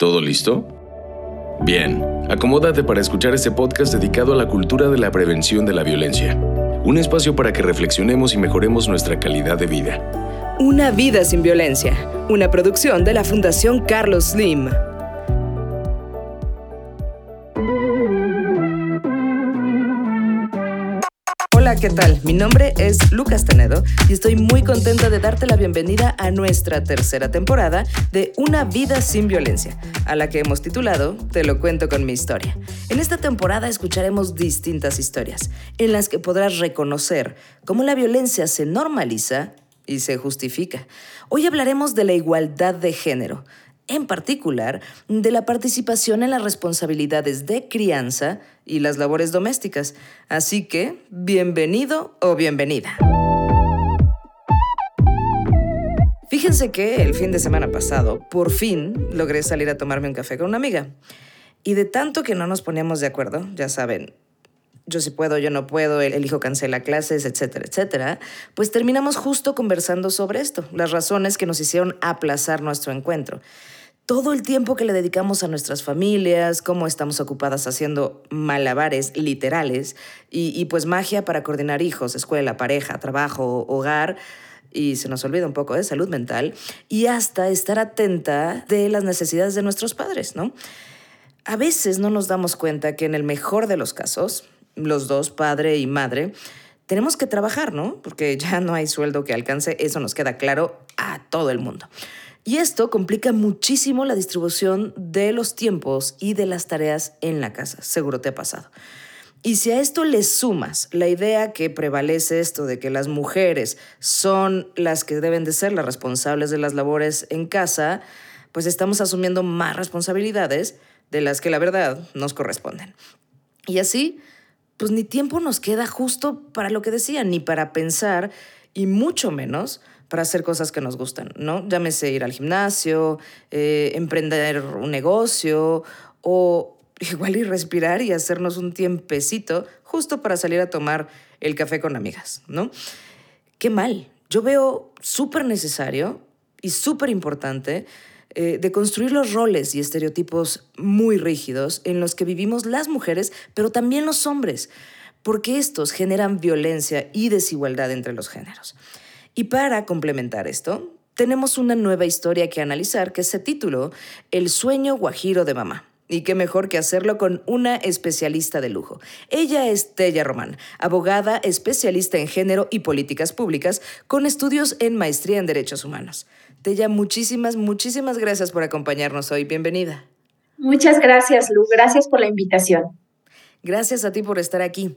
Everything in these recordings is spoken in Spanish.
¿Todo listo? Bien, acomódate para escuchar este podcast dedicado a la cultura de la prevención de la violencia. Un espacio para que reflexionemos y mejoremos nuestra calidad de vida. Una vida sin violencia, una producción de la Fundación Carlos Slim. Hola, ¿qué tal? Mi nombre es Lucas Tenedo y estoy muy contenta de darte la bienvenida a nuestra tercera temporada de Una vida sin violencia, a la que hemos titulado Te lo cuento con mi historia. En esta temporada escucharemos distintas historias en las que podrás reconocer cómo la violencia se normaliza y se justifica. Hoy hablaremos de la igualdad de género, en particular de la participación en las responsabilidades de crianza y las labores domésticas. Así que, bienvenido o bienvenida. Fíjense que el fin de semana pasado, por fin, logré salir a tomarme un café con una amiga. Y de tanto que no nos poníamos de acuerdo, ya saben, yo sí puedo, yo no puedo, el hijo cancela clases, etcétera, etcétera, pues terminamos justo conversando sobre esto, las razones que nos hicieron aplazar nuestro encuentro todo el tiempo que le dedicamos a nuestras familias, cómo estamos ocupadas haciendo malabares literales y, pues magia para coordinar hijos, escuela, pareja, trabajo, hogar y se nos olvida un poco de salud mental y hasta estar atenta de las necesidades de nuestros padres, ¿no? A veces no nos damos cuenta que en el mejor de los casos, los dos, padre y madre, tenemos que trabajar, ¿no? Porque ya no hay sueldo que alcance, eso nos queda claro a todo el mundo. Y esto complica muchísimo la distribución de los tiempos y de las tareas en la casa, seguro te ha pasado. Y si a esto le sumas la idea que prevalece esto de que las mujeres son las que deben de ser las responsables de las labores en casa, pues estamos asumiendo más responsabilidades de las que la verdad nos corresponden. Y así, pues ni tiempo nos queda justo para lo que decía, ni para pensar, y mucho menos para hacer cosas que nos gustan, ¿no? Llámese ir al gimnasio, eh, emprender un negocio o igual ir respirar y hacernos un tiempecito justo para salir a tomar el café con amigas, ¿no? Qué mal. Yo veo súper necesario y súper importante eh, de construir los roles y estereotipos muy rígidos en los que vivimos las mujeres, pero también los hombres, porque estos generan violencia y desigualdad entre los géneros. Y para complementar esto, tenemos una nueva historia que analizar que se tituló El sueño guajiro de mamá. Y qué mejor que hacerlo con una especialista de lujo. Ella es Tella Román, abogada especialista en género y políticas públicas, con estudios en maestría en derechos humanos. Tella, muchísimas, muchísimas gracias por acompañarnos hoy. Bienvenida. Muchas gracias, Lu. Gracias por la invitación. Gracias a ti por estar aquí.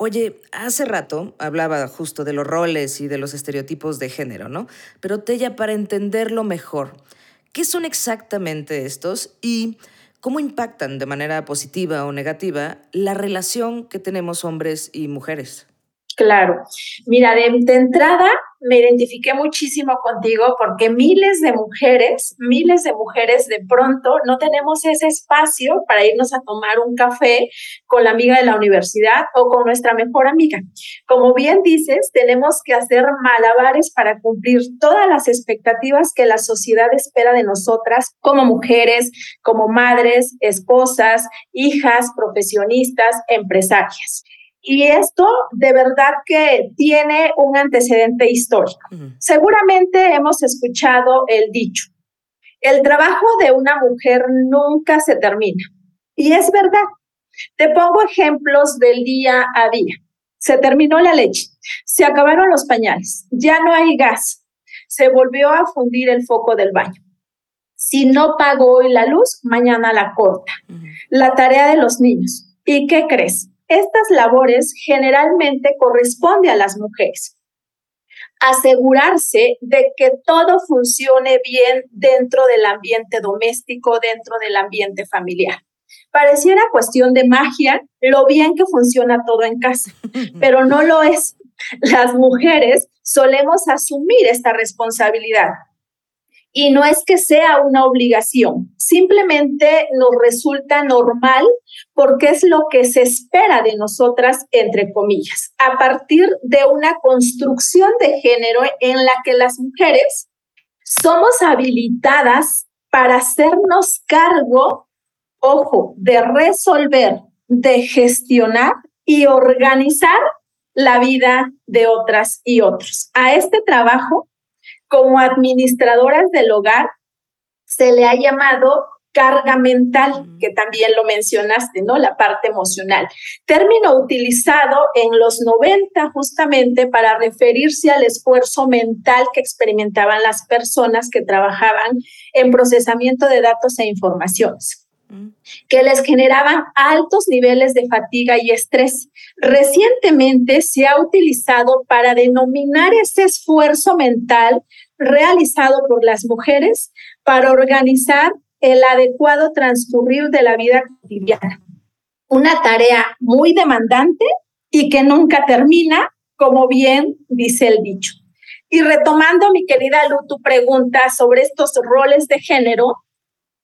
Oye, hace rato hablaba justo de los roles y de los estereotipos de género, ¿no? Pero Tella, para entenderlo mejor, ¿qué son exactamente estos y cómo impactan de manera positiva o negativa la relación que tenemos hombres y mujeres? Claro. Mira, de, entrada me identifiqué muchísimo contigo porque miles de mujeres, miles de mujeres de pronto no tenemos ese espacio para irnos a tomar un café con la amiga de la universidad o con nuestra mejor amiga. Como bien dices, tenemos que hacer malabares para cumplir todas las expectativas que la sociedad espera de nosotras como mujeres, como madres, esposas, hijas, profesionistas, empresarias. Y esto de verdad que tiene un antecedente histórico. Seguramente hemos escuchado el dicho, el trabajo de una mujer nunca se termina. Y es verdad. Te pongo ejemplos del día a día. Se terminó la leche, se acabaron los pañales, ya no hay gas, se volvió a fundir el foco del baño. Si no pago hoy la luz, mañana la corta. La tarea de los niños. ¿Y qué crees? Estas labores generalmente corresponde a las mujeres. Asegurarse de que todo funcione bien dentro del ambiente doméstico, dentro del ambiente familiar. Pareciera cuestión de magia lo bien que funciona todo en casa, pero no lo es. Las mujeres solemos asumir esta responsabilidad y no es que sea una obligación, simplemente nos resulta normal porque es lo que se espera de nosotras, entre comillas, a partir de una construcción de género en la que las mujeres somos habilitadas para hacernos cargo, ojo, de resolver, de gestionar y organizar la vida de otras y otros. A este trabajo, como administradoras del hogar, se le ha llamado carga mental, que también lo mencionaste, ¿no? La parte emocional. Término utilizado en los 90 justamente para referirse al esfuerzo mental que experimentaban las personas que trabajaban en procesamiento de datos e informaciones que les generaban altos niveles de fatiga y estrés. Recientemente se ha utilizado para denominar ese esfuerzo mental realizado por las mujeres para organizar el adecuado transcurrir de la vida cotidiana. Una tarea muy demandante y que nunca termina, como bien dice el dicho. Y retomando, mi querida Lu, tu pregunta sobre estos roles de género,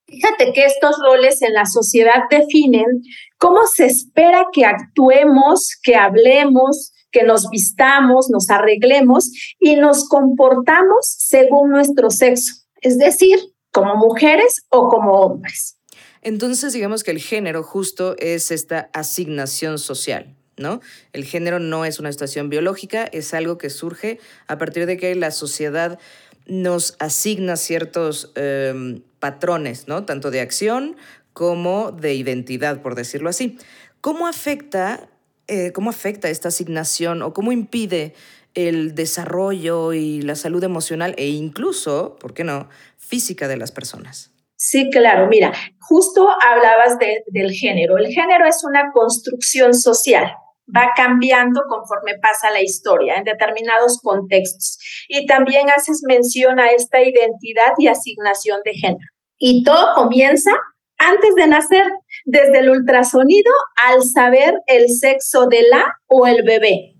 fíjate que estos roles en la sociedad definen cómo se espera que actuemos, que hablemos, que nos vistamos, nos arreglemos y nos comportamos según nuestro sexo. Es decir, como mujeres o como hombres. Entonces, digamos que el género justo es esta asignación social, ¿no? El género no es una situación biológica, es algo que surge a partir de que la sociedad nos asigna ciertos em, patrones, ¿no? Tanto de acción como de identidad, por decirlo así. ¿Cómo afecta, eh, cómo afecta esta asignación o cómo impide el desarrollo y la salud emocional e incluso, ¿por qué no?, física de las personas. Sí, claro. Mira, justo hablabas del género. El género es una construcción social. Va cambiando conforme pasa la historia en determinados contextos. Y también haces mención a esta identidad y asignación de género. Y todo comienza antes de nacer, desde el ultrasonido al saber el sexo de la o el bebé.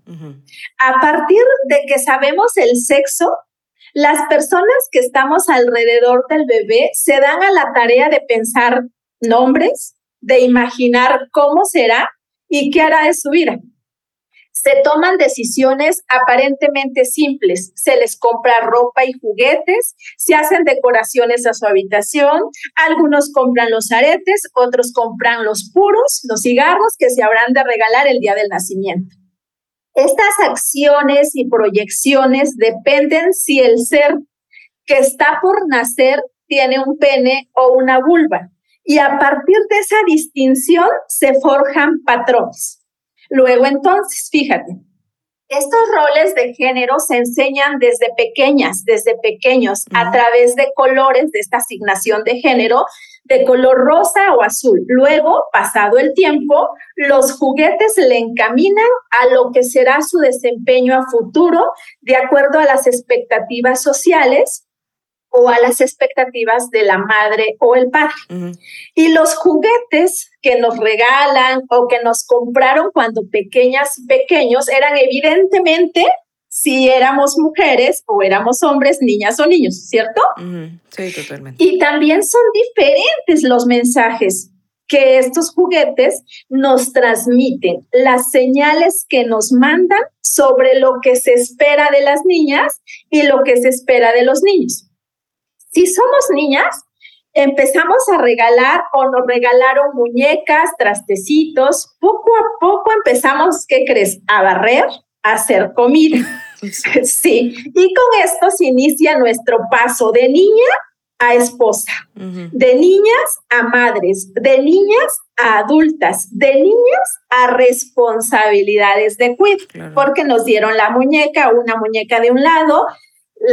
A partir de que sabemos el sexo, las personas que estamos alrededor del bebé se dan a la tarea de pensar nombres, de imaginar cómo será y qué hará de su vida se toman decisiones aparentemente simples. Se les compra ropa y juguetes, se hacen decoraciones a su habitación, algunos compran los aretes, otros compran los puros, los cigarros que se habrán de regalar el día del nacimiento. Estas acciones y proyecciones dependen si el ser que está por nacer tiene un pene o una vulva. Y a partir de esa distinción se forjan patrones. Luego entonces, fíjate, estos roles de género se enseñan desde pequeñas, desde pequeños, a través de colores de esta asignación de género, de color rosa o azul. Luego, pasado el tiempo, los juguetes le encaminan a lo que será su desempeño a futuro, de acuerdo a las expectativas sociales o a las expectativas de la madre o el padre. Y los juguetes que nos regalan o que nos compraron cuando pequeñas y pequeños eran evidentemente si éramos mujeres o éramos hombres, niñas o niños, ¿cierto? Sí, totalmente. Y también son diferentes los mensajes que estos juguetes nos transmiten, las señales que nos mandan sobre lo que se espera de las niñas y lo que se espera de los niños. Si somos niñas, empezamos a regalar o nos regalaron muñecas, trastecitos. Poco a poco empezamos, ¿qué crees? A barrer, a hacer comida. Sí. Y con esto se inicia nuestro paso de niña a esposa, de niñas a madres, de niñas a adultas, de niñas a responsabilidades de cuidado, porque nos dieron la muñeca, una muñeca de un lado,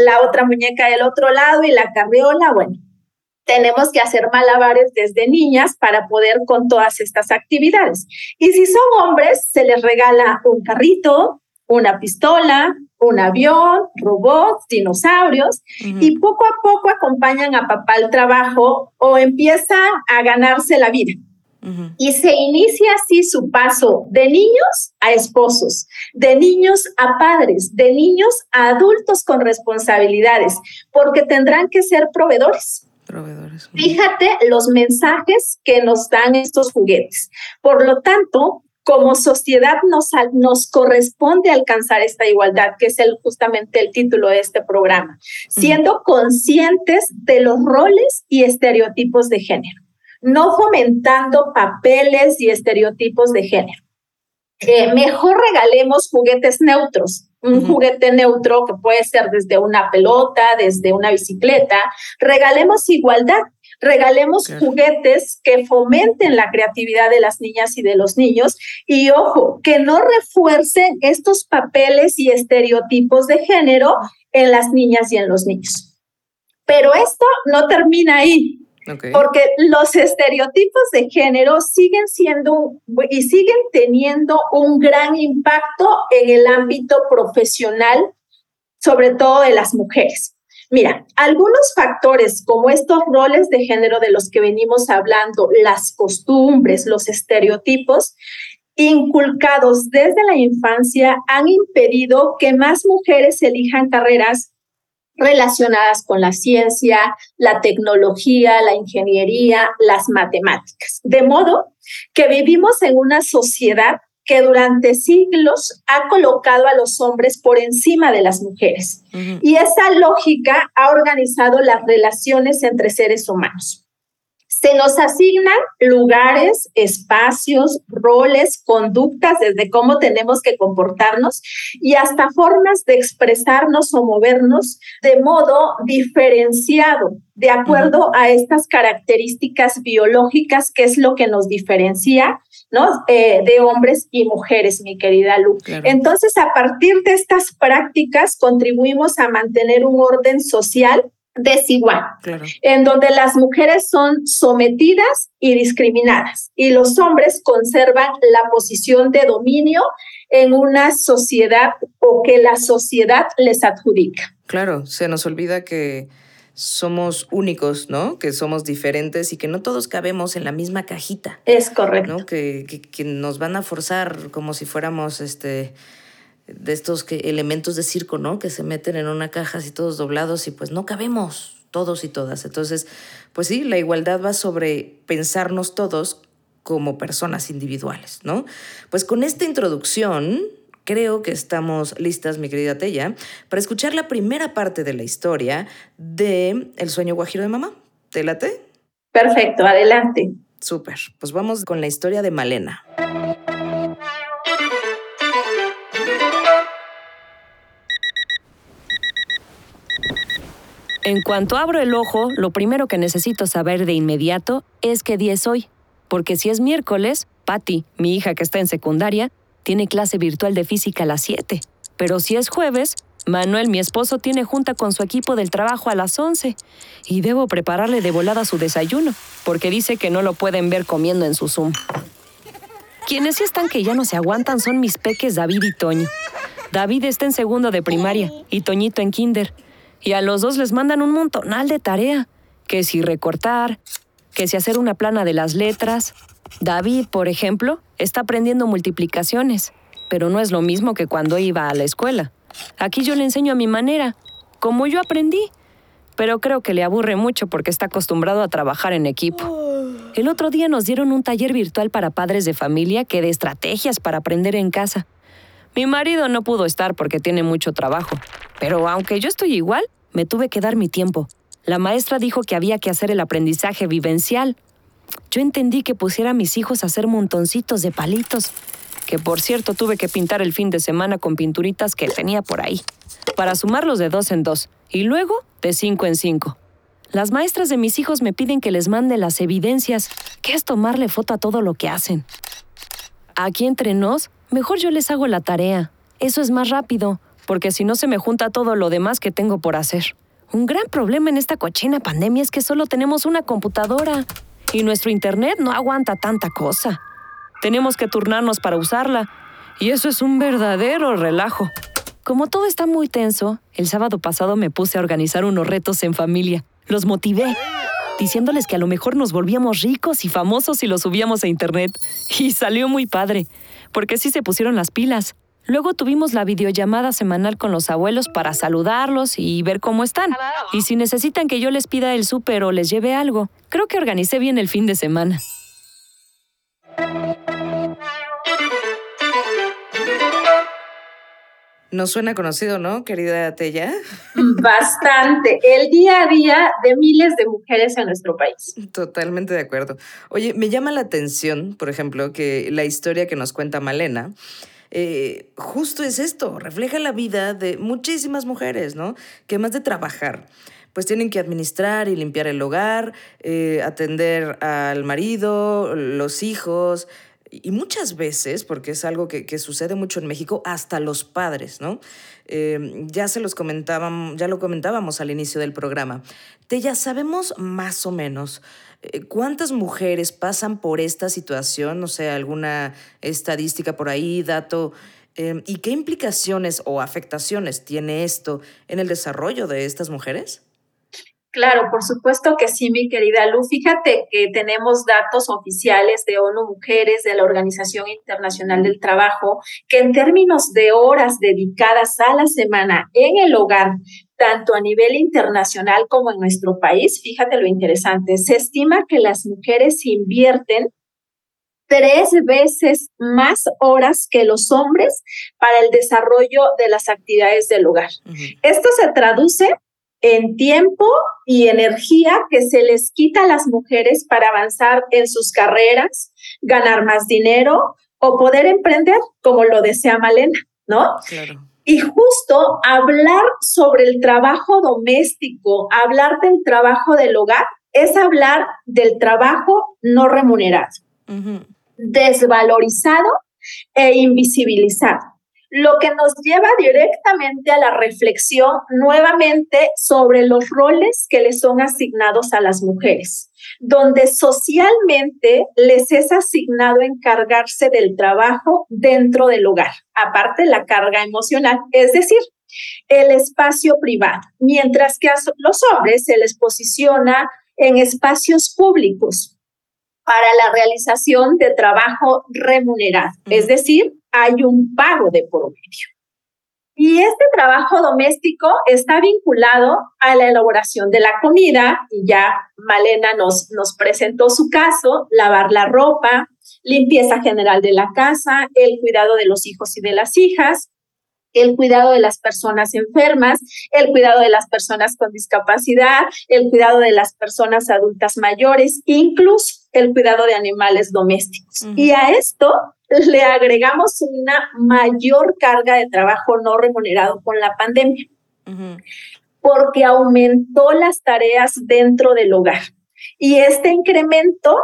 la otra muñeca del otro lado y la carriola, bueno, tenemos que hacer malabares desde niñas para poder con todas estas actividades. Y si son hombres, se les regala un carrito, una pistola, un avión, robots, dinosaurios, y poco a poco acompañan a papá al trabajo o empieza a ganarse la vida. Y se inicia así su paso de niños a esposos, de niños a padres, de niños a adultos con responsabilidades, porque tendrán que ser proveedores. Proveedores. Fíjate los mensajes que nos dan estos juguetes. Por lo tanto, como sociedad nos, nos corresponde alcanzar esta igualdad, que es el, justamente el título de este programa, siendo conscientes de los roles y estereotipos de género, no fomentando papeles y estereotipos de género. Eh, mejor regalemos juguetes neutros, un juguete neutro que puede ser desde una pelota, desde una bicicleta, regalemos igualdad regalemos juguetes que fomenten la creatividad de las niñas y de los niños y ojo, que no refuercen estos papeles y estereotipos de género en las niñas y en los niños. Pero esto no termina ahí. Porque los estereotipos de género siguen siendo y siguen teniendo un gran impacto en el ámbito profesional, sobre todo de las mujeres. Mira, algunos factores como estos roles de género de los que venimos hablando, las costumbres, los estereotipos, inculcados desde la infancia han impedido que más mujeres elijan carreras relacionadas con la ciencia, la tecnología, la ingeniería, las matemáticas. De modo que vivimos en una sociedad que durante siglos ha colocado a los hombres por encima de las mujeres. Y esa lógica ha organizado las relaciones entre seres humanos. Se nos asignan lugares, espacios, roles, conductas, desde cómo tenemos que comportarnos y hasta formas de expresarnos o movernos de modo diferenciado, de acuerdo a estas características biológicas, que es lo que nos diferencia ¿no? Eh, de hombres y mujeres, mi querida Lu. Entonces, a partir de estas prácticas, contribuimos a mantener un orden social desigual, en donde las mujeres son sometidas y discriminadas y los hombres conservan la posición de dominio en una sociedad o que la sociedad les adjudica. Claro, se nos olvida que somos únicos, ¿no? Que somos diferentes y que no todos cabemos en la misma cajita. Es correcto. ¿no? Que, que, nos van a forzar como si fuéramos este de estos que, elementos de circo, ¿no? Que se meten en una caja así todos doblados y pues no cabemos todos y todas. Entonces, pues sí, la igualdad va sobre pensarnos todos como personas individuales, ¿no? Pues con esta introducción creo que estamos listas, mi querida Tella, para escuchar la primera parte de la historia de El sueño guajiro de mamá. ¿Te late? Perfecto, adelante. Súper. Pues vamos con la historia de Malena. En cuanto abro el ojo, lo primero que necesito saber de inmediato es qué día es hoy. Porque si es miércoles, Patty, mi hija que está en secundaria, tiene clase virtual de física a las 7. Pero si es jueves, Manuel, mi esposo, tiene junta con su equipo del trabajo a las 11 y debo prepararle de volada su desayuno, porque dice que no lo pueden ver comiendo en su Zoom. Quienes sí están que ya no se aguantan son mis peques David y Toño. David está en segundo de primaria y Toñito en kinder. Y a los dos les mandan un montonal de tarea. Que si recortar, que si hacer una plana de las letras, David, por ejemplo, está aprendiendo multiplicaciones, pero no es lo mismo que cuando iba a la escuela. Aquí yo le enseño a mi manera, como yo aprendí, pero creo que le aburre mucho porque está acostumbrado a trabajar en equipo. El otro día nos dieron un taller virtual para padres de familia que de estrategias para aprender en casa. Mi marido no pudo estar porque tiene mucho trabajo, pero aunque yo estoy igual, me tuve que dar mi tiempo. La maestra dijo que había que hacer el aprendizaje vivencial, yo entendí que pusiera a mis hijos a hacer montoncitos de palitos, que por cierto tuve que pintar el fin de semana con pinturitas que tenía por ahí, para sumarlos de dos en dos y luego de cinco en cinco. Las maestras de mis hijos me piden que les mande las evidencias, que es tomarle foto a todo lo que hacen. Aquí entre nos, mejor yo les hago la tarea. Eso es más rápido, porque si no se me junta todo lo demás que tengo por hacer. Un gran problema en esta cochina pandemia es que solo tenemos una computadora y nuestro Internet no aguanta tanta cosa. Tenemos que turnarnos para usarla y eso es un verdadero relajo. Como todo está muy tenso, el sábado pasado me puse a organizar unos retos en familia. Los motivé, diciéndoles que a lo mejor nos volvíamos ricos y famosos si los subíamos a internet. Y salió muy padre, porque sí se pusieron las pilas. Luego tuvimos la videollamada semanal con los abuelos para saludarlos y ver cómo están. Y si necesitan que yo les pida el súper o les lleve algo, creo que organicé bien el fin de semana. Nos suena conocido, ¿no, querida Tella? Bastante. El día a día de miles de mujeres en nuestro país. Totalmente de acuerdo. Oye, me llama la atención, por ejemplo, que la historia que nos cuenta Malena, eh, justo es esto, refleja la vida de muchísimas mujeres, ¿no? Que más de trabajar, pues tienen que administrar y limpiar el hogar, eh, atender al marido, los hijos, y muchas veces, porque es algo que, sucede mucho en México, hasta los padres, ¿no? Eh, ya se los comentábamos, ya lo comentábamos al inicio del programa. Te ya sabemos más o menos eh, cuántas mujeres pasan por esta situación, no sé, alguna estadística por ahí, dato, eh, y qué implicaciones o afectaciones tiene esto en el desarrollo de estas mujeres. Claro, por supuesto que sí, mi querida Lu. Fíjate que tenemos datos oficiales de ONU Mujeres, de la Organización Internacional del Trabajo, que en términos de horas dedicadas a la semana en el hogar, tanto a nivel internacional como en nuestro país, fíjate lo interesante, se estima que las mujeres invierten tres veces más horas que los hombres para el desarrollo de las actividades del hogar. Esto se traduce en tiempo y energía que se les quita a las mujeres para avanzar en sus carreras, ganar más dinero o poder emprender como lo desea Malena, ¿no? Claro. Y justo hablar sobre el trabajo doméstico, hablar del trabajo del hogar, es hablar del trabajo no remunerado, desvalorizado e invisibilizado lo que nos lleva directamente a la reflexión nuevamente sobre los roles que les son asignados a las mujeres, donde socialmente les es asignado encargarse del trabajo dentro del hogar, aparte la carga emocional, es decir, el espacio privado, mientras que a los hombres se les posiciona en espacios públicos para la realización de trabajo remunerado, es decir, hay un pago de por medio. Y este trabajo doméstico está vinculado a la elaboración de la comida, y ya Malena nos, nos presentó su caso, lavar la ropa, limpieza general de la casa, el cuidado de los hijos y de las hijas, el cuidado de las personas enfermas, el cuidado de las personas con discapacidad, el cuidado de las personas adultas mayores, incluso el cuidado de animales domésticos. Y a esto le agregamos una mayor carga de trabajo no remunerado con la pandemia, porque aumentó las tareas dentro del hogar. Y este incremento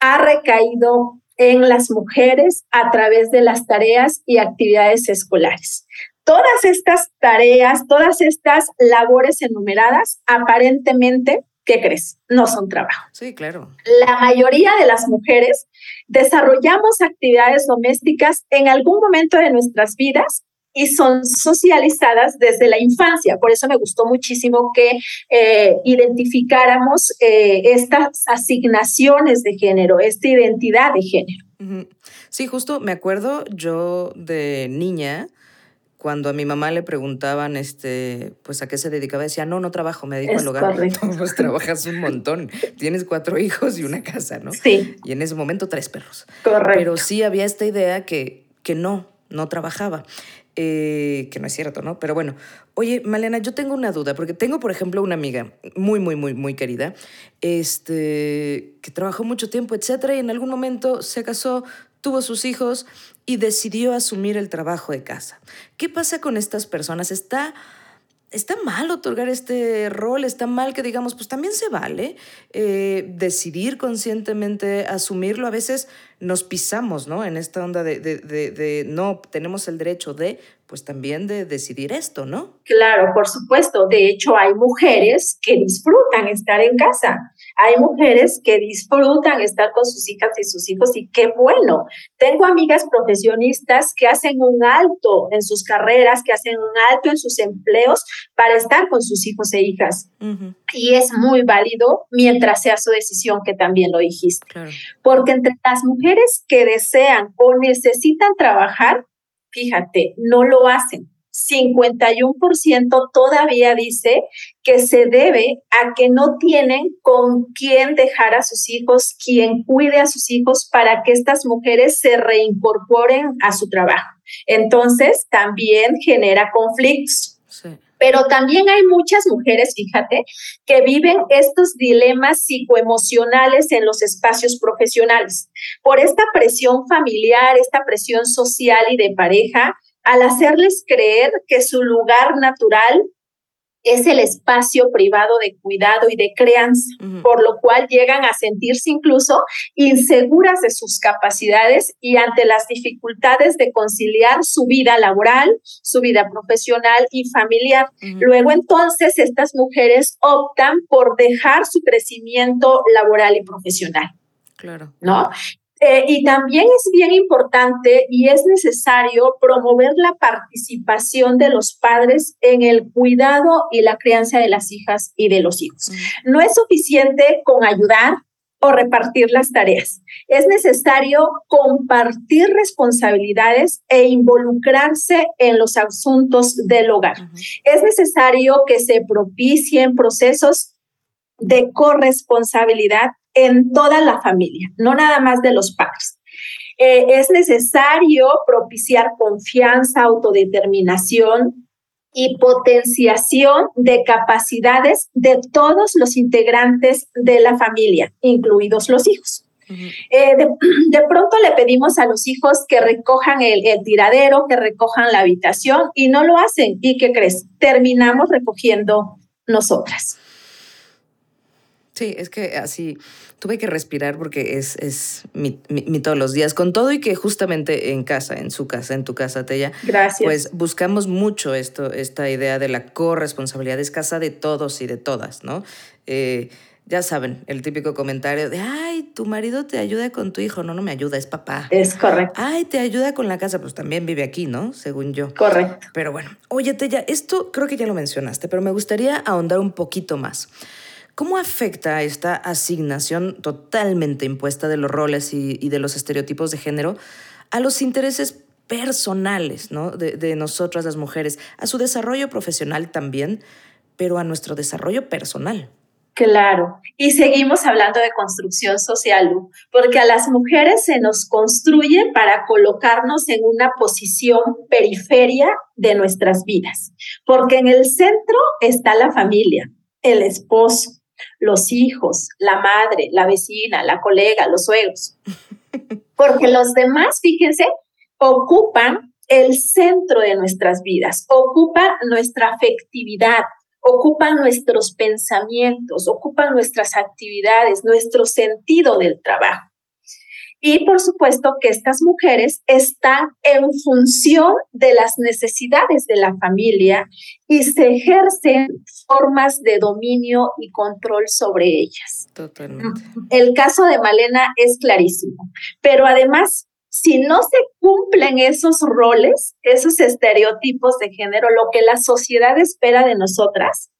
ha recaído en las mujeres a través de las tareas y actividades escolares. Todas estas tareas, todas estas labores enumeradas, aparentemente ¿qué crees? No son trabajo. Sí, claro. La mayoría de las mujeres desarrollamos actividades domésticas en algún momento de nuestras vidas y son socializadas desde la infancia. Por eso me gustó muchísimo que eh, identificáramos eh, estas asignaciones de género, esta identidad de género. Sí, justo me acuerdo yo de niña cuando a mi mamá le preguntaban, este, pues a qué se dedicaba, decía, no, no trabajo, me dedico al hogar. pues trabajas un montón. Tienes cuatro hijos y una casa, ¿no? Sí. Y en ese momento tres perros. Correcto. Pero sí había esta idea que, que no, no trabajaba. Eh, que no es cierto, ¿no? Pero bueno, oye, Malena, yo tengo una duda, porque tengo, por ejemplo, una amiga muy, muy, muy, muy querida, este, que trabajó mucho tiempo, etcétera, y en algún momento se casó, tuvo sus hijos y decidió asumir el trabajo de casa. ¿Qué pasa con estas personas? ¿Está, está mal otorgar este rol? ¿Está mal que digamos, pues también se vale eh, decidir conscientemente asumirlo? A veces nos pisamos, ¿no? En esta onda de, de, de no, tenemos el derecho de, pues también de decidir esto, ¿no? Claro, por supuesto. De hecho, hay mujeres que disfrutan estar en casa. Hay mujeres que disfrutan estar con sus hijas y sus hijos y qué bueno. Tengo amigas profesionistas que hacen un alto en sus carreras, que hacen un alto en sus empleos para estar con sus hijos e hijas. Y es muy válido mientras sea su decisión, que también lo dijiste. Porque entre las mujeres que desean o necesitan trabajar, fíjate, no lo hacen. 51% todavía dice que se debe a que no tienen con quién dejar a sus hijos, quien cuide a sus hijos para que estas mujeres se reincorporen a su trabajo. Entonces, también genera conflictos. Pero también hay muchas mujeres, fíjate, que viven estos dilemas psicoemocionales en los espacios profesionales. Por esta presión familiar, esta presión social y de pareja, al hacerles creer que su lugar natural es el espacio privado de cuidado y de crianza, por lo cual llegan a sentirse incluso inseguras de sus capacidades y ante las dificultades de conciliar su vida laboral, su vida profesional y familiar. Luego entonces estas mujeres optan por dejar su crecimiento laboral y profesional. Claro. ¿No? Eh, y también es bien importante y es necesario promover la participación de los padres en el cuidado y la crianza de las hijas y de los hijos. No es suficiente con ayudar o repartir las tareas. Es necesario compartir responsabilidades e involucrarse en los asuntos del hogar. Es necesario que se propicien procesos de corresponsabilidad en toda la familia, no nada más de los padres. Eh, es necesario propiciar confianza, autodeterminación y potenciación de capacidades de todos los integrantes de la familia, incluidos los hijos. Eh, de, pronto le pedimos a los hijos que recojan el, el, tiradero, que recojan la habitación y no lo hacen. ¿Y qué crees? Terminamos recogiendo nosotras. Sí, es que así tuve que respirar porque es, es mi, mi, todos los días, con todo y que justamente en casa, en su casa, en tu casa, Tella, Gracias. pues buscamos mucho esto, esta idea de la corresponsabilidad, es casa de todos y de todas, ¿no? Eh, ya saben, el típico comentario de, ay, tu marido te ayuda con tu hijo. No, no me ayuda, es papá. Es correcto. Ay, te ayuda con la casa, pues también vive aquí, ¿no? Según yo. Correcto. Pero bueno, oye, Tella, esto creo que ya lo mencionaste, pero me gustaría ahondar un poquito más. ¿Cómo afecta esta asignación totalmente impuesta de los roles y, de los estereotipos de género a los intereses personales ¿no? de, de nosotras las mujeres, a su desarrollo profesional también, pero a nuestro desarrollo personal? Claro, y seguimos hablando de construcción social, porque a las mujeres se nos construye para colocarnos en una posición periferia de nuestras vidas, porque en el centro está la familia, el esposo, los hijos, la madre, la vecina, la colega, los suegros. Porque los demás, fíjense, ocupan el centro de nuestras vidas, ocupan nuestra afectividad, ocupan nuestros pensamientos, ocupan nuestras actividades, nuestro sentido del trabajo. Y por supuesto que estas mujeres están en función de las necesidades de la familia y se ejercen formas de dominio y control sobre ellas. Totalmente. El caso de Malena es clarísimo, pero además, si no se cumplen esos roles, esos estereotipos de género, lo que la sociedad espera de nosotras,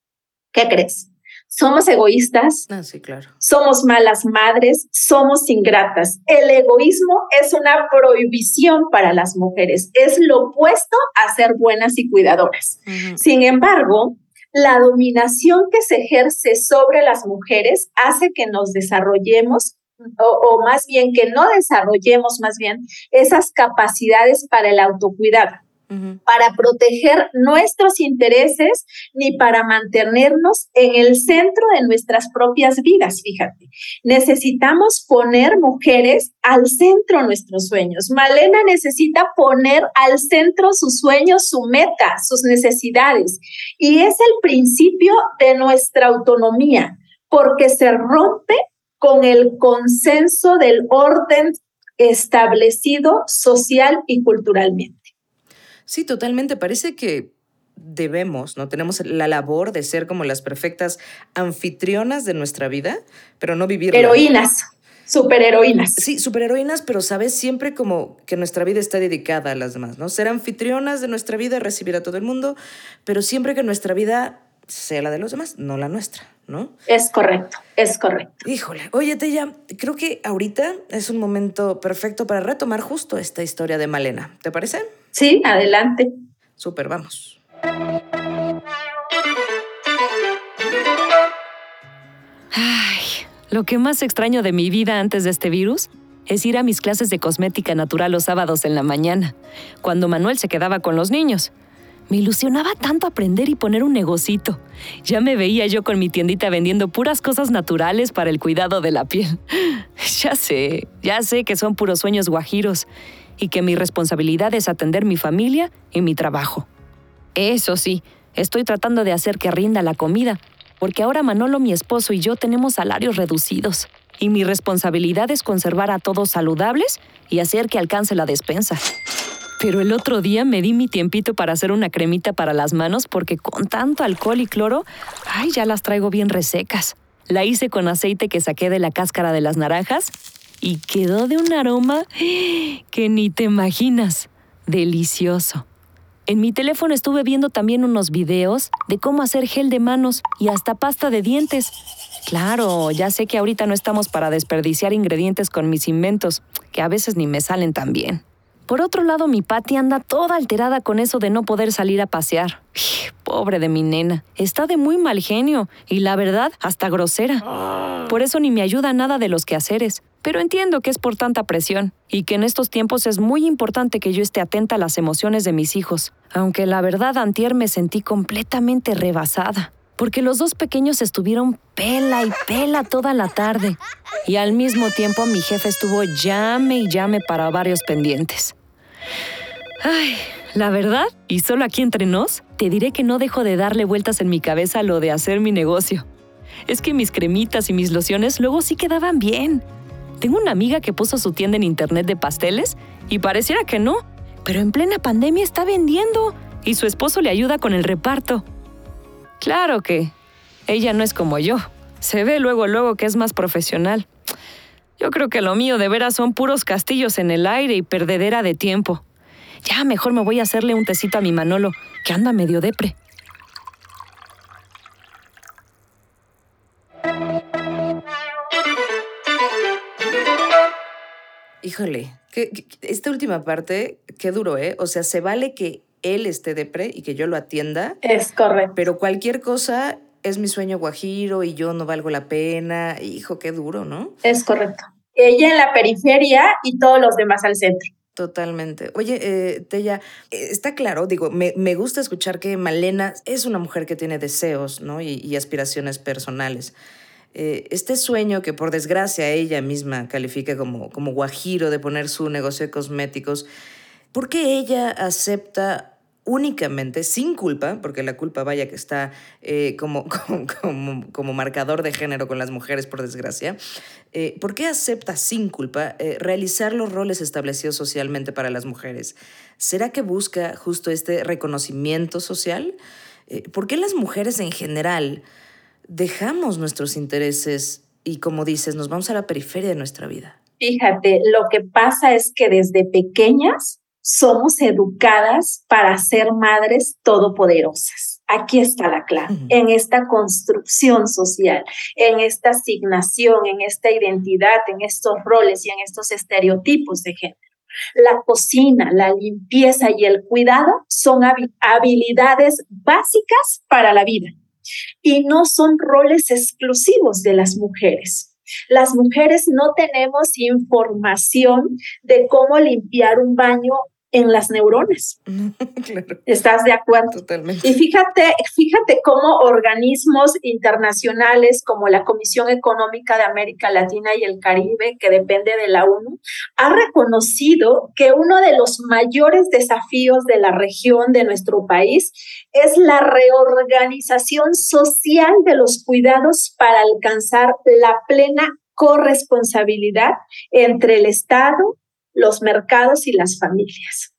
¿qué crees? Somos egoístas. Ah, sí, claro. Somos malas madres, somos ingratas. El egoísmo es una prohibición para las mujeres. Es lo opuesto a ser buenas y cuidadoras. Sin embargo, la dominación que se ejerce sobre las mujeres hace que nos desarrollemos o, o, más bien que no desarrollemos más bien esas capacidades para el autocuidado para proteger nuestros intereses ni para mantenernos en el centro de nuestras propias vidas, fíjate. Necesitamos poner mujeres al centro nuestros sueños. Malena necesita poner al centro sus sueños, su meta, sus necesidades. Y es el principio de nuestra autonomía, porque se rompe con el consenso del orden establecido social y culturalmente. Sí, totalmente. Parece que debemos, ¿no? Tenemos la labor de ser como las perfectas anfitrionas de nuestra vida, pero no vivir. Heroínas. Superheroínas. Sí, superheroínas, pero sabes, siempre como que nuestra vida está dedicada a las demás, ¿no? Ser anfitrionas de nuestra vida, recibir a todo el mundo, pero siempre que nuestra vida sea la de los demás, no la nuestra, ¿no? Es correcto, es correcto. Híjole, oye, Teya, creo que ahorita es un momento perfecto para retomar justo esta historia de Malena, ¿te parece? Sí, adelante. Súper, vamos. Ay, lo que más extraño de mi vida antes de este virus es ir a mis clases de cosmética natural los sábados en la mañana, cuando Manuel se quedaba con los niños. Me ilusionaba tanto aprender y poner un negocito. Ya me veía yo con mi tiendita vendiendo puras cosas naturales para el cuidado de la piel. Ya sé, ya sé que son puros sueños guajiros y que mi responsabilidad es atender mi familia y mi trabajo. Eso sí, estoy tratando de hacer que rinda la comida, porque ahora Manolo, mi esposo y yo tenemos salarios reducidos y mi responsabilidad es conservar a todos saludables y hacer que alcance la despensa. Pero el otro día me di mi tiempito para hacer una cremita para las manos porque con tanto alcohol y cloro, ay, ya las traigo bien resecas. La hice con aceite que saqué de la cáscara de las naranjas y quedó de un aroma que ni te imaginas. Delicioso. En mi teléfono estuve viendo también unos videos de cómo hacer gel de manos y hasta pasta de dientes. Claro, ya sé que ahorita no estamos para desperdiciar ingredientes con mis inventos, que a veces ni me salen tan bien. Por otro lado, mi Patty anda toda alterada con eso de no poder salir a pasear. Pobre de mi nena, está de muy mal genio y la verdad, hasta grosera. Por eso ni me ayuda nada de los quehaceres. Pero entiendo que es por tanta presión y que en estos tiempos es muy importante que yo esté atenta a las emociones de mis hijos. Aunque la verdad, antier me sentí completamente rebasada porque los dos pequeños estuvieron pela y pela toda la tarde. Y al mismo tiempo mi jefe estuvo llame y llame para varios pendientes. Ay, la verdad, y solo aquí entre nos, te diré que no dejo de darle vueltas en mi cabeza lo de hacer mi negocio. Es que mis cremitas y mis lociones luego sí quedaban bien. Tengo una amiga que puso su tienda en internet de pasteles y pareciera que no, pero en plena pandemia está vendiendo y su esposo le ayuda con el reparto. Claro que ella no es como yo. Se ve luego luego que es más profesional. Yo creo que lo mío de veras son puros castillos en el aire y perdedera de tiempo. Ya mejor me voy a hacerle un tecito a mi Manolo, que anda medio depre. Híjole, esta última parte, qué duro, ¿eh? O sea, se vale que él esté depre y que yo lo atienda. Es correcto. Pero cualquier cosa es mi sueño guajiro y yo no valgo la pena. Hijo, qué duro, ¿no? Es correcto. Ella en la periferia y todos los demás al centro. Totalmente. Oye, eh, Tella, eh, está claro, digo, me, gusta escuchar que Malena es una mujer que tiene deseos ¿no? y, aspiraciones personales. Eh, este sueño que por desgracia ella misma califica como, como guajiro de poner su negocio de cosméticos, ¿por qué ella acepta únicamente, sin culpa, porque la culpa vaya que está eh, como, como, como, marcador de género con las mujeres, por desgracia, eh, ¿por qué acepta sin culpa eh, realizar los roles establecidos socialmente para las mujeres? ¿Será que busca justo este reconocimiento social? ¿Por qué las mujeres en general dejamos nuestros intereses y, como dices, nos vamos a la periferia de nuestra vida? Fíjate, lo que pasa es que desde pequeñas somos educadas para ser madres todopoderosas. Aquí está la clave, en esta construcción social, en esta asignación, en esta identidad, en estos roles y en estos estereotipos de género. La cocina, la limpieza y el cuidado son habilidades básicas para la vida y no son roles exclusivos de las mujeres. Las mujeres no tenemos información de cómo limpiar un baño en las neuronas. ¿Estás de acuerdo? Totalmente. Y fíjate, fíjate cómo organismos internacionales como la Comisión Económica de América Latina y el Caribe, que depende de la ONU, ha reconocido que uno de los mayores desafíos de la región de nuestro país es la reorganización social de los cuidados para alcanzar la plena corresponsabilidad entre el Estado, los mercados y las familias.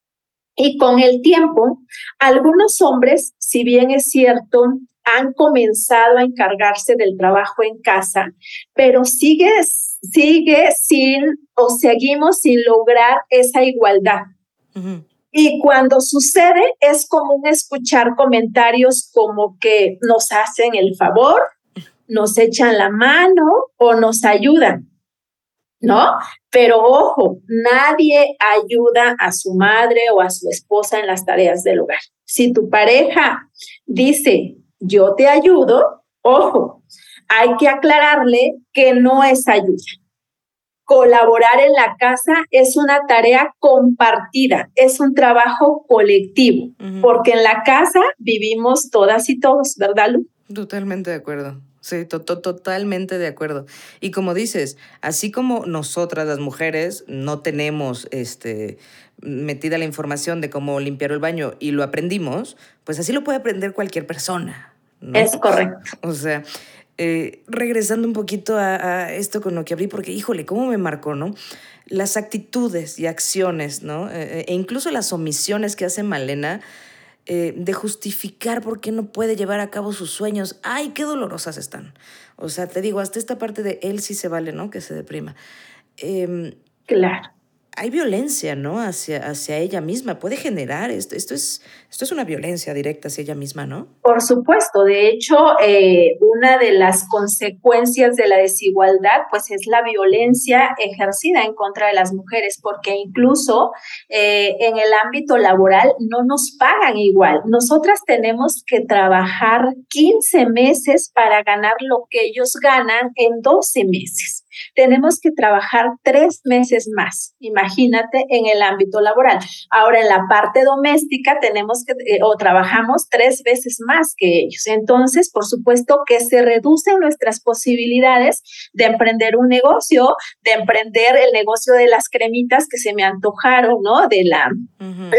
Y con el tiempo, algunos hombres, si bien es cierto, han comenzado a encargarse del trabajo en casa, pero sigue, sigue sin o seguimos sin lograr esa igualdad. Y cuando sucede, es común escuchar comentarios como que nos hacen el favor, nos echan la mano o nos ayudan. ¿No? Pero ojo, nadie ayuda a su madre o a su esposa en las tareas del hogar. Si tu pareja dice, yo te ayudo, ojo, hay que aclararle que no es ayuda. colaborar en la casa es una tarea compartida, es un trabajo colectivo, porque en la casa vivimos todas y todos, ¿verdad, Lu? Totalmente de acuerdo. Sí, totalmente de acuerdo. Y como dices, así como nosotras las mujeres no tenemos este, metida la información de cómo limpiar el baño y lo aprendimos, pues así lo puede aprender cualquier persona. Es correcto. O sea, eh, regresando un poquito a, esto con lo que abrí, porque híjole, cómo me marcó, ¿no? Las actitudes y acciones, ¿no? Eh, e incluso las omisiones que hace Malena eh, de justificar por qué no puede llevar a cabo sus sueños. ¡Ay, qué dolorosas están! O sea, te digo, hasta esta parte de él sí se vale, ¿no? Que se deprima. Em, claro hay violencia, ¿no? Hacia, hacia ella misma. Puede generar, esto, esto, es, esto es una violencia directa hacia ella misma, ¿no? Por supuesto. De hecho, eh, una de las consecuencias de la desigualdad, pues es la violencia ejercida en contra de las mujeres, porque incluso eh, en el ámbito laboral no nos pagan igual. Nosotras tenemos que trabajar 15 meses para ganar lo que ellos ganan en 12 meses tenemos que trabajar tres meses más, imagínate, en el ámbito laboral. Ahora, en la parte doméstica tenemos que, eh, o trabajamos tres veces más que ellos. Entonces, por supuesto que se reducen nuestras posibilidades de emprender un negocio, de emprender el negocio de las cremitas que se me antojaron, ¿no? De la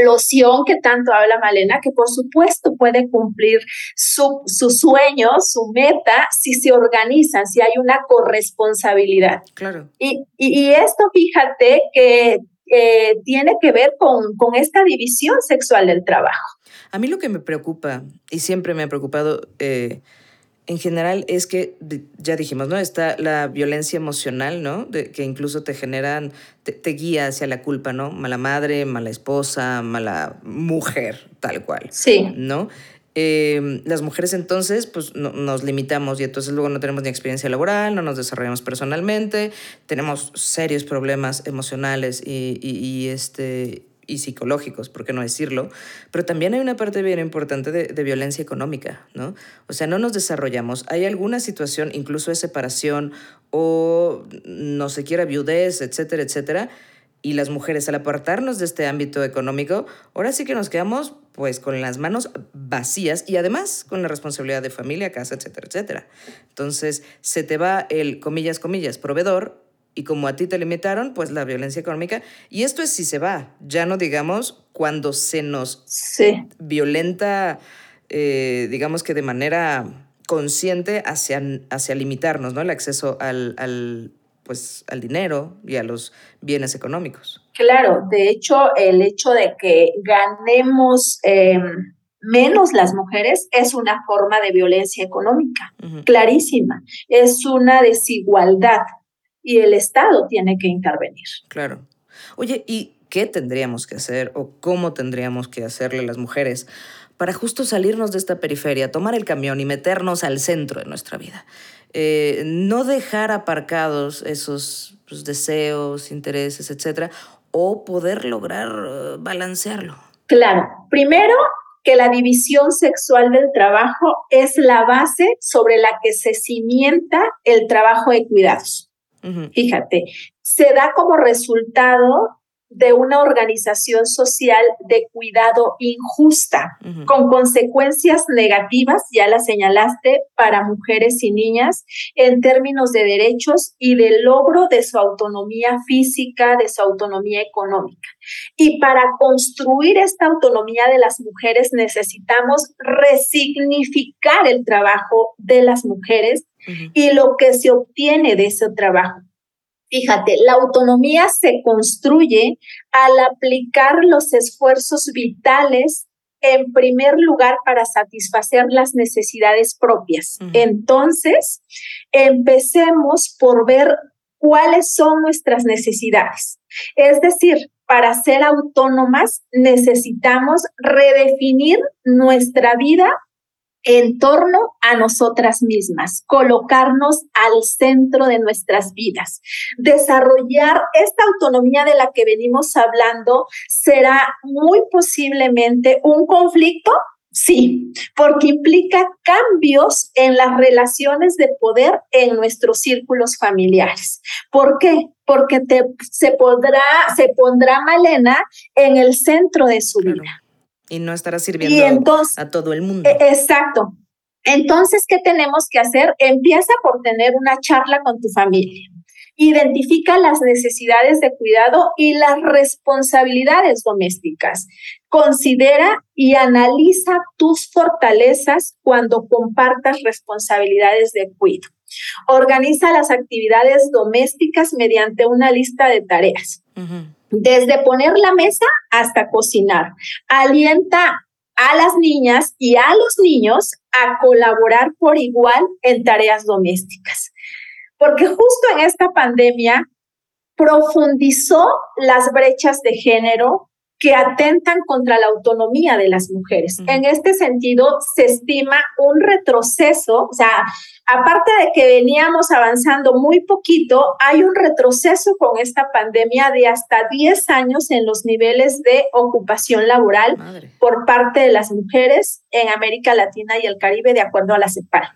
loción que tanto habla Malena, que por supuesto puede cumplir su, su sueño, su meta, si se organizan, si hay una corresponsabilidad. Claro. Y, y, esto, fíjate, que tiene que ver con, con esta división sexual del trabajo. A mí lo que me preocupa, y siempre me ha preocupado, eh, en general es que, ya dijimos, ¿no? Está la violencia emocional, ¿no? De, que incluso te generan, te, te, guía hacia la culpa, ¿no? Mala madre, mala esposa, mala mujer, tal cual. Sí. ¿No? Em, las mujeres entonces pues nos limitamos y entonces luego no tenemos ni experiencia laboral, no nos desarrollamos personalmente, tenemos serios problemas emocionales y, este, y psicológicos, por qué no decirlo, pero también hay una parte bien importante de, de, violencia económica, ¿no? O sea, no nos desarrollamos, hay alguna situación, incluso de separación o no se quiera viudez, etcétera, etcétera, y las mujeres al apartarnos de este ámbito económico, ahora sí que nos quedamos pues con las manos vacías y además con la responsabilidad de familia, casa, etcétera, etcétera. Entonces se te va el, comillas, comillas, proveedor y como a ti te limitaron, pues la violencia económica. Y esto es si se va, ya no digamos cuando se nos violenta, eh, digamos que de manera consciente hacia, hacia limitarnos, ¿no? El acceso al, al pues al dinero y a los bienes económicos. Claro, de hecho, el hecho de que ganemos em, menos las mujeres es una forma de violencia económica, clarísima, es una desigualdad y el Estado tiene que intervenir. Claro. Oye, ¿y qué tendríamos que hacer o cómo tendríamos que hacerle las mujeres para justo salirnos de esta periferia, tomar el camión y meternos al centro de nuestra vida? Eh, no dejar aparcados esos pues, deseos, intereses, etcétera, o poder lograr eh, balancearlo. Claro, primero que la división sexual del trabajo es la base sobre la que se cimienta el trabajo de cuidados. Fíjate, se da como resultado de una organización social de cuidado injusta, con consecuencias negativas, ya la señalaste, para mujeres y niñas en términos de derechos y de logro de su autonomía física, de su autonomía económica. Y para construir esta autonomía de las mujeres necesitamos resignificar el trabajo de las mujeres y lo que se obtiene de ese trabajo Fíjate, la autonomía se construye al aplicar los esfuerzos vitales en primer lugar para satisfacer las necesidades propias. Entonces, empecemos por ver cuáles son nuestras necesidades. Es decir, para ser autónomas necesitamos redefinir nuestra vida en torno a nosotras mismas, colocarnos al centro de nuestras vidas. Desarrollar esta autonomía de la que venimos hablando será muy posiblemente un conflicto Sí, porque implica cambios en las relaciones de poder en nuestros círculos familiares. ¿Por qué? porque te, se, podrá, se pondrá Malena en el centro de su vida. Y no estará sirviendo a todo el mundo. E, exacto. Entonces, ¿qué tenemos que hacer? Empieza por tener una charla con tu familia. Identifica las necesidades de cuidado y las responsabilidades domésticas. Considera y analiza tus fortalezas cuando compartas responsabilidades de cuidado. Organiza las actividades domésticas mediante una lista de tareas. Desde poner la mesa hasta cocinar. Alienta a las niñas y a los niños a colaborar por igual en tareas domésticas. Porque justo en esta pandemia profundizó las brechas de género, que atentan contra la autonomía de las mujeres. En este sentido, se estima un retroceso, o sea, aparte de que veníamos avanzando muy poquito, hay un retroceso con esta pandemia de hasta 10 años en los niveles de ocupación laboral por parte de las mujeres en América Latina y el Caribe, de acuerdo a la CEPAL.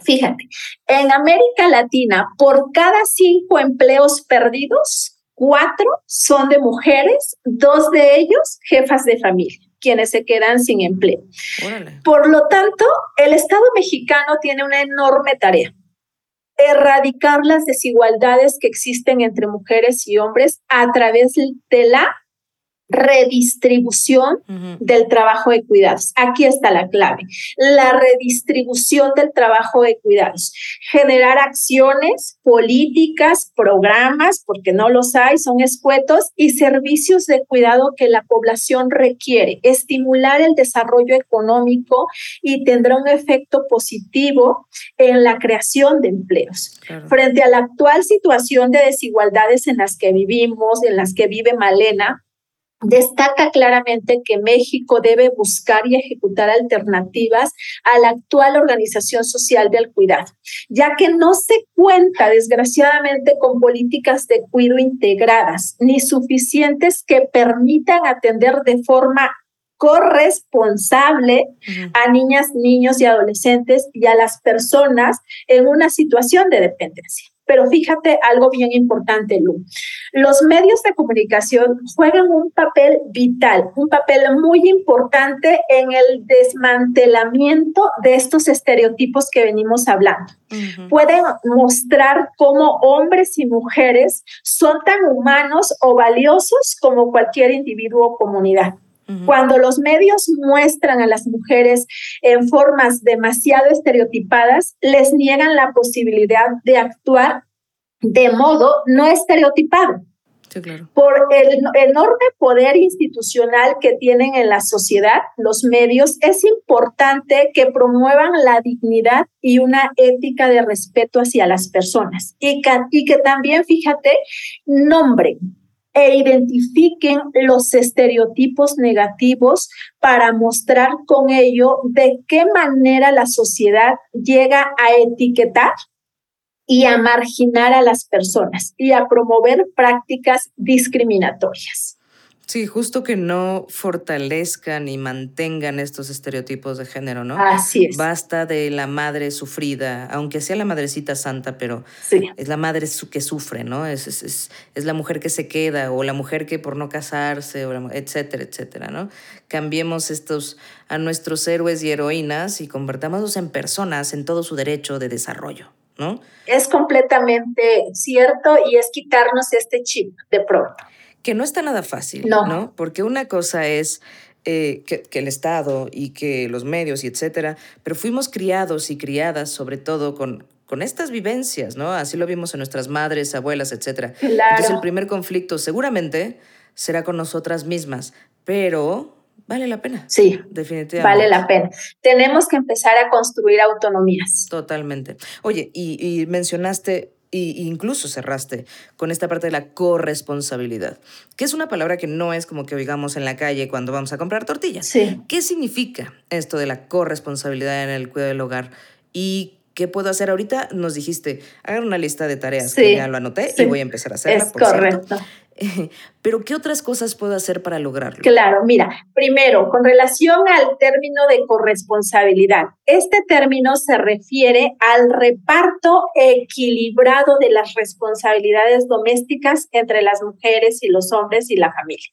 Fíjate, en América Latina, por cada cinco empleos perdidos, cuatro son de mujeres, dos de ellos jefas de familia quienes se quedan sin empleo. Por lo tanto, el Estado mexicano tiene una enorme tarea, erradicar las desigualdades que existen entre mujeres y hombres a través de la redistribución del trabajo de cuidados. Aquí está la clave, la redistribución del trabajo de cuidados. Generar acciones, políticas, programas, porque no los hay, son escuetos, y servicios de cuidado que la población requiere. Estimular el desarrollo económico y tendrá un efecto positivo en la creación de empleos. Frente a la actual situación de desigualdades en las que vivimos, en las que vive Malena, destaca claramente que México debe buscar y ejecutar alternativas a la actual organización social del cuidado, ya que no se cuenta desgraciadamente con políticas de cuidado integradas ni suficientes que permitan atender de forma corresponsable a niñas, niños y adolescentes y a las personas en una situación de dependencia. Pero fíjate algo bien importante, Lu. Los medios de comunicación juegan un papel vital, un papel muy importante en el desmantelamiento de estos estereotipos que venimos hablando. Pueden mostrar cómo hombres y mujeres son tan humanos o valiosos como cualquier individuo o comunidad. Cuando los medios muestran a las mujeres en formas demasiado estereotipadas, les niegan la posibilidad de actuar de modo no estereotipado. Por el enorme poder institucional que tienen en la sociedad, los medios, es importante que promuevan la dignidad y una ética de respeto hacia las personas. Y y que también, fíjate, nombren e identifiquen los estereotipos negativos para mostrar con ello de qué manera la sociedad llega a etiquetar y a marginar a las personas y a promover prácticas discriminatorias. Sí, justo que no fortalezcan y mantengan estos estereotipos de género, ¿no? Así es. Basta de la madre sufrida, aunque sea la madrecita santa, pero es la madre que sufre, ¿no? Es, es, es, la mujer que se queda o la mujer que por no casarse, etcétera, etcétera, ¿no? Cambiemos estos a nuestros héroes y heroínas y convertámoslos en personas en todo su derecho de desarrollo, ¿no? Es completamente cierto y es quitarnos este chip de pronto que no está nada fácil, ¿no? Porque una cosa es eh, que, el Estado y que los medios y etcétera, pero fuimos criados y criadas sobre todo con, con estas vivencias, ¿no? Así lo vimos en nuestras madres, abuelas, etcétera. Entonces el primer conflicto seguramente será con nosotras mismas, pero vale la pena. Sí, definitivamente. Vale la pena. Tenemos que empezar a construir autonomías. Totalmente. Oye, y, y mencionaste incluso cerraste con esta parte de la corresponsabilidad, que es una palabra que no es como que oigamos en la calle cuando vamos a comprar tortillas. Sí. ¿Qué significa esto de la corresponsabilidad en el cuidado del hogar? ¿Y qué puedo hacer ahorita? Nos dijiste, hagan una lista de tareas, que ya lo anoté y voy a empezar a hacerla. Es correcto. Pero ¿qué otras cosas puedo hacer para lograrlo? Claro, mira, primero, con relación al término de corresponsabilidad, este término se refiere al reparto equilibrado de las responsabilidades domésticas entre las mujeres y los hombres y la familia.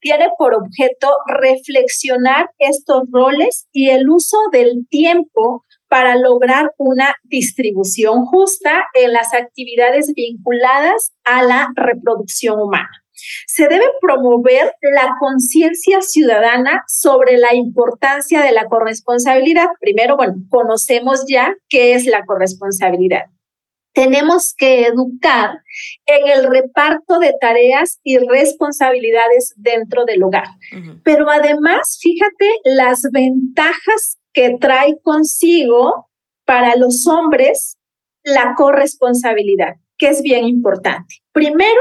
Tiene por objeto reflexionar estos roles y el uso del tiempo para lograr una distribución justa en las actividades vinculadas a la reproducción humana. Se debe promover la conciencia ciudadana sobre la importancia de la corresponsabilidad. Primero, bueno, conocemos ya qué es la corresponsabilidad. Tenemos que educar en el reparto de tareas y responsabilidades dentro del hogar. Pero además, fíjate las ventajas que trae consigo para los hombres la corresponsabilidad, que es bien importante. Primero,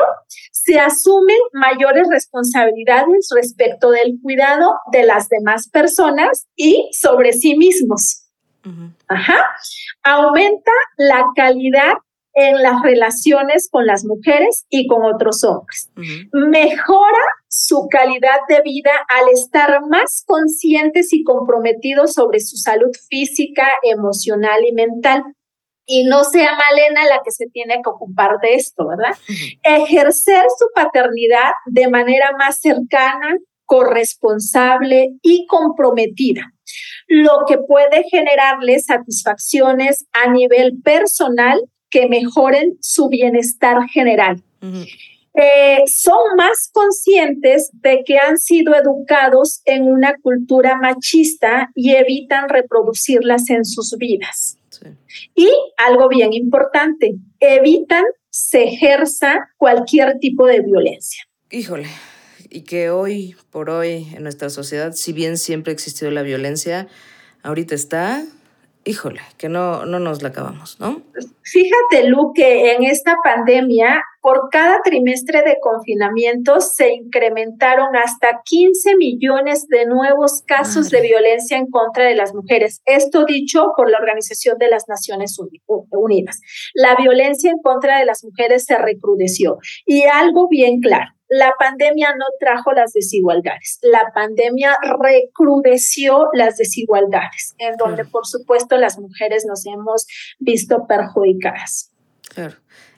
se asumen mayores responsabilidades respecto del cuidado de las demás personas y sobre sí mismos. Ajá. Aumenta la calidad en las relaciones con las mujeres y con otros hombres. Mejora su calidad de vida al estar más conscientes y comprometidos sobre su salud física, emocional y mental. Y no sea Malena la que se tiene que ocupar de esto, ¿verdad? Ejercer su paternidad de manera más cercana, corresponsable y comprometida lo que puede generarle satisfacciones a nivel personal que mejoren su bienestar general. Eh, son más conscientes de que han sido educados en una cultura machista y evitan reproducirlas en sus vidas. Y algo bien importante, evitan se ejerza cualquier tipo de violencia. Híjole, y que hoy por hoy en nuestra sociedad, si bien siempre ha existido la violencia, ahorita está híjole, que no, no nos la acabamos, ¿no? Fíjate, Lu, que en esta pandemia, por cada trimestre de confinamiento, se incrementaron hasta 15 millones de nuevos casos de violencia en contra de las mujeres. Esto dicho por la Organización de las Naciones Unidas. La violencia en contra de las mujeres se recrudeció. Y algo bien claro, la pandemia no trajo las desigualdades, la pandemia recrudeció las desigualdades, en donde por supuesto las mujeres nos hemos visto perjudicadas. Claro.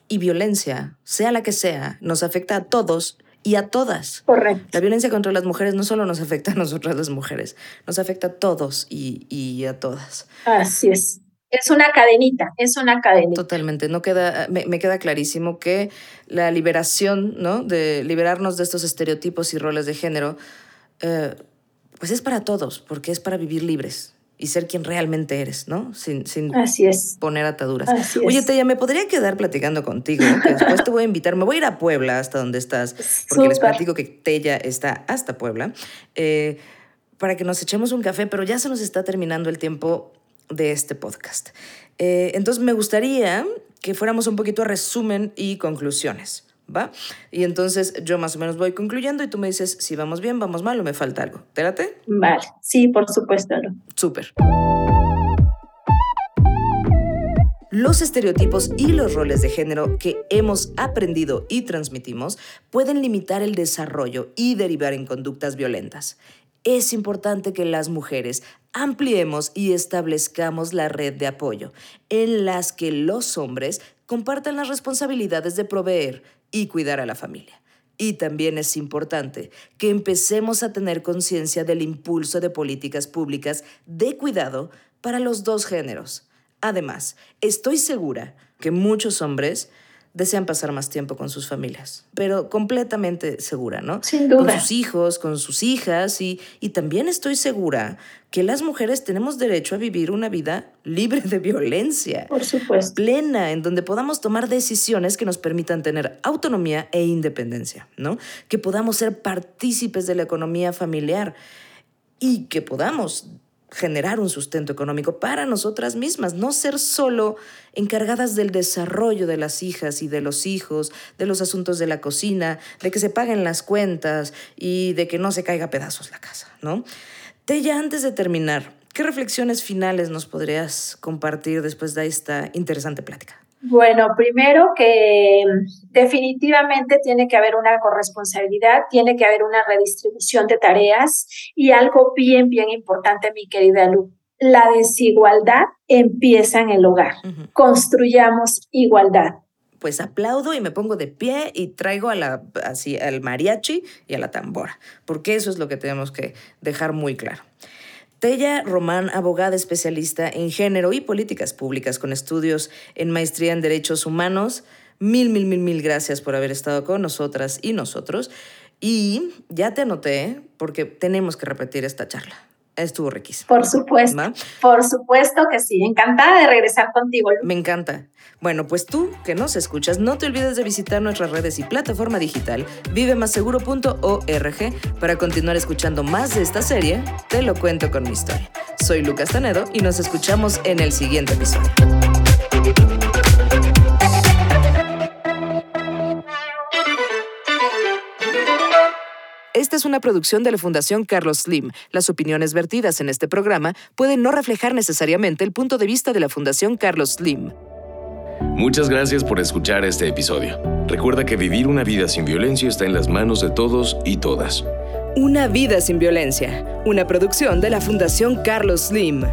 Y violencia, sea la que sea, nos afecta a todos y a todas. Correcto. La violencia contra las mujeres no solo nos afecta a nosotras las mujeres, nos afecta a todos y, y a todas. Así es. Es una cadenita, es una cadenita. Totalmente, no queda, me, queda clarísimo que la liberación, ¿no? De liberarnos de estos estereotipos y roles de género, eh, pues es para todos, porque es para vivir libres y ser quien realmente eres, ¿no? Sin, sin Así es. poner ataduras. Oye, Teya, me podría quedar platicando contigo, que después te voy a invitar, me voy a ir a Puebla hasta donde estás, porque les platico que Teya está hasta Puebla, eh, para que nos echemos un café, pero ya se nos está terminando el tiempo de este podcast. Eh, entonces me gustaría que fuéramos un poquito a resumen y conclusiones. ¿Va? Y entonces yo más o menos voy concluyendo y tú me dices si vamos bien, vamos mal o me falta algo. ¿Te Vale, sí, por supuesto. Súper. Los estereotipos y los roles de género que hemos aprendido y transmitimos pueden limitar el desarrollo y derivar en conductas violentas es importante que las mujeres ampliemos y establezcamos la red de apoyo en las que los hombres compartan las responsabilidades de proveer y cuidar a la familia. Y también es importante que empecemos a tener conciencia del impulso de políticas públicas de cuidado para los dos géneros. Además, estoy segura que muchos hombres desean pasar más tiempo con sus familias, pero completamente segura, ¿no? Sin duda. Con sus hijos, con sus hijas y, y también estoy segura que las mujeres tenemos derecho a vivir una vida libre de violencia. Por supuesto. Plena, en donde podamos tomar decisiones que nos permitan tener autonomía e independencia, ¿no? Que podamos ser partícipes de la economía familiar y que podamos generar un sustento económico para nosotras mismas, no ser solo encargadas del desarrollo de las hijas y de los hijos, de los asuntos de la cocina, de que se paguen las cuentas y de que no se caiga pedazos la casa, ¿no? Tella, antes de terminar, ¿qué reflexiones finales nos podrías compartir después de esta interesante plática? Bueno, primero que definitivamente tiene que haber una corresponsabilidad, tiene que haber una redistribución de tareas y algo bien, bien importante, mi querida Lu. La desigualdad empieza en el hogar. Construyamos igualdad pues aplaudo y me pongo de pie y traigo a la, así, al mariachi y a la tambora, porque eso es lo que tenemos que dejar muy claro. Tella Román, abogada especialista en género y políticas públicas con estudios en maestría en derechos humanos. Mil, mil, mil, mil gracias por haber estado con nosotras y nosotros. Y ya te anoté porque tenemos que repetir esta charla. Estuvo riquísimo. Por supuesto. Por supuesto que sí. Encantada de regresar contigo. Me encanta. Bueno, pues tú que nos escuchas, no te olvides de visitar nuestras redes y plataforma digital vivemaseguro.org para continuar escuchando más de esta serie. Te lo cuento con mi historia. Soy Lucas Tanedo y nos escuchamos en el siguiente episodio. Esta es una producción de la Fundación Carlos Slim. Las opiniones vertidas en este programa pueden no reflejar necesariamente el punto de vista de la Fundación Carlos Slim. Muchas gracias por escuchar este episodio. Recuerda que vivir una vida sin violencia está en las manos de todos y todas. Una vida sin violencia, una producción de la Fundación Carlos Slim.